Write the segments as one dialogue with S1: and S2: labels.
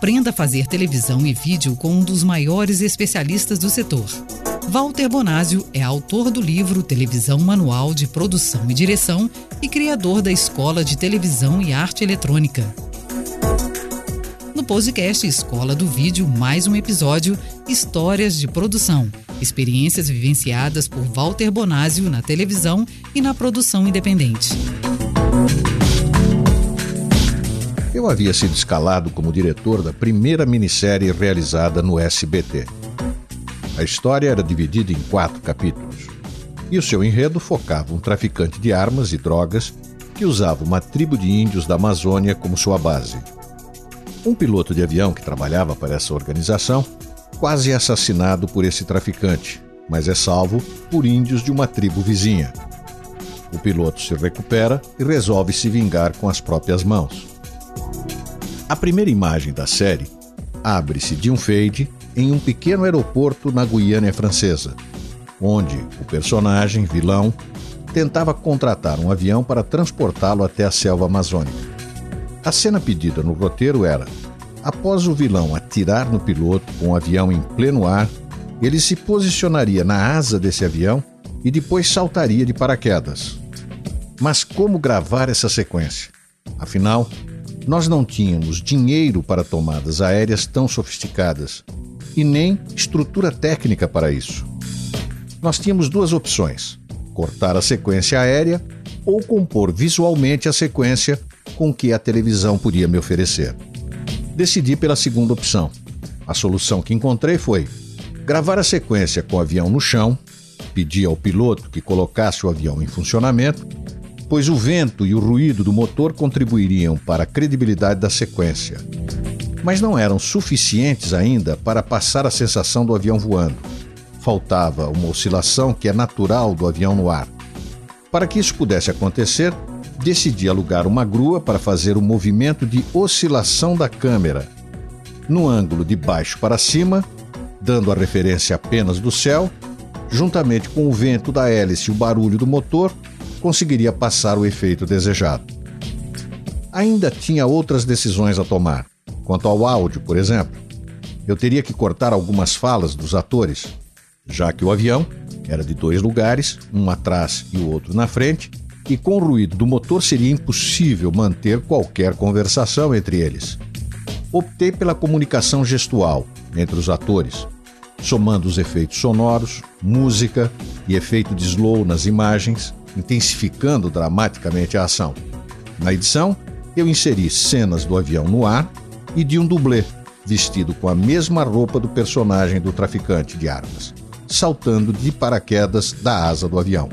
S1: Aprenda a fazer televisão e vídeo com um dos maiores especialistas do setor. Walter Bonásio é autor do livro Televisão Manual de Produção e Direção e criador da Escola de Televisão e Arte Eletrônica. No podcast Escola do Vídeo, mais um episódio Histórias de Produção. Experiências vivenciadas por Walter Bonásio na televisão e na produção independente.
S2: Eu havia sido escalado como diretor da primeira minissérie realizada no SBT. A história era dividida em quatro capítulos. E o seu enredo focava um traficante de armas e drogas que usava uma tribo de índios da Amazônia como sua base. Um piloto de avião que trabalhava para essa organização quase é assassinado por esse traficante, mas é salvo por índios de uma tribo vizinha. O piloto se recupera e resolve se vingar com as próprias mãos. A primeira imagem da série abre-se de um fade em um pequeno aeroporto na Guiana Francesa, onde o personagem, vilão, tentava contratar um avião para transportá-lo até a selva amazônica. A cena pedida no roteiro era: após o vilão atirar no piloto com o avião em pleno ar, ele se posicionaria na asa desse avião e depois saltaria de paraquedas. Mas como gravar essa sequência? Afinal, nós não tínhamos dinheiro para tomadas aéreas tão sofisticadas e nem estrutura técnica para isso. Nós tínhamos duas opções: cortar a sequência aérea ou compor visualmente a sequência com que a televisão podia me oferecer. Decidi pela segunda opção. A solução que encontrei foi gravar a sequência com o avião no chão, pedir ao piloto que colocasse o avião em funcionamento pois o vento e o ruído do motor contribuiriam para a credibilidade da sequência. Mas não eram suficientes ainda para passar a sensação do avião voando. Faltava uma oscilação que é natural do avião no ar. Para que isso pudesse acontecer, decidi alugar uma grua para fazer o movimento de oscilação da câmera, no ângulo de baixo para cima, dando a referência apenas do céu, juntamente com o vento da hélice e o barulho do motor, conseguiria passar o efeito desejado. Ainda tinha outras decisões a tomar. Quanto ao áudio, por exemplo, eu teria que cortar algumas falas dos atores, já que o avião era de dois lugares, um atrás e o outro na frente, e com o ruído do motor seria impossível manter qualquer conversação entre eles. Optei pela comunicação gestual entre os atores, somando os efeitos sonoros, música e efeito de slow nas imagens, intensificando dramaticamente a ação. Na edição, eu inseri cenas do avião no ar e de um dublê, vestido com a mesma roupa do personagem do traficante de armas, saltando de paraquedas da asa do avião.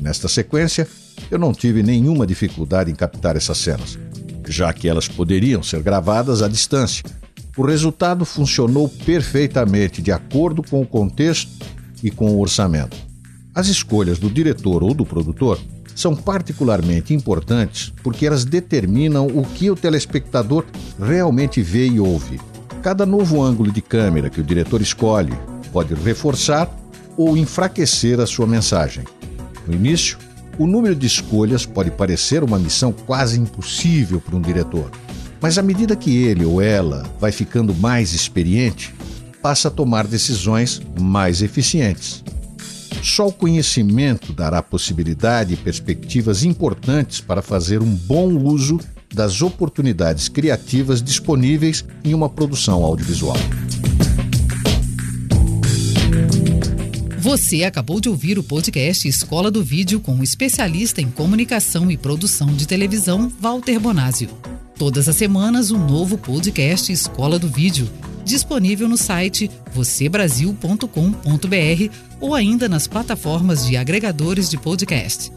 S2: Nesta sequência, eu não tive nenhuma dificuldade em captar essas cenas, já que elas poderiam ser gravadas à distância. O resultado funcionou perfeitamente de acordo com o contexto e com o orçamento. As escolhas do diretor ou do produtor são particularmente importantes porque elas determinam o que o telespectador realmente vê e ouve. Cada novo ângulo de câmera que o diretor escolhe pode reforçar ou enfraquecer a sua mensagem. No início, o número de escolhas pode parecer uma missão quase impossível para um diretor, mas à medida que ele ou ela vai ficando mais experiente, passa a tomar decisões mais eficientes. Só o conhecimento dará possibilidade e perspectivas importantes para fazer um bom uso das oportunidades criativas disponíveis em uma produção audiovisual.
S1: Você acabou de ouvir o podcast Escola do Vídeo com o especialista em comunicação e produção de televisão, Walter Bonásio. Todas as semanas, um novo podcast Escola do Vídeo disponível no site vocêbrasil.com.br ou ainda nas plataformas de agregadores de podcast.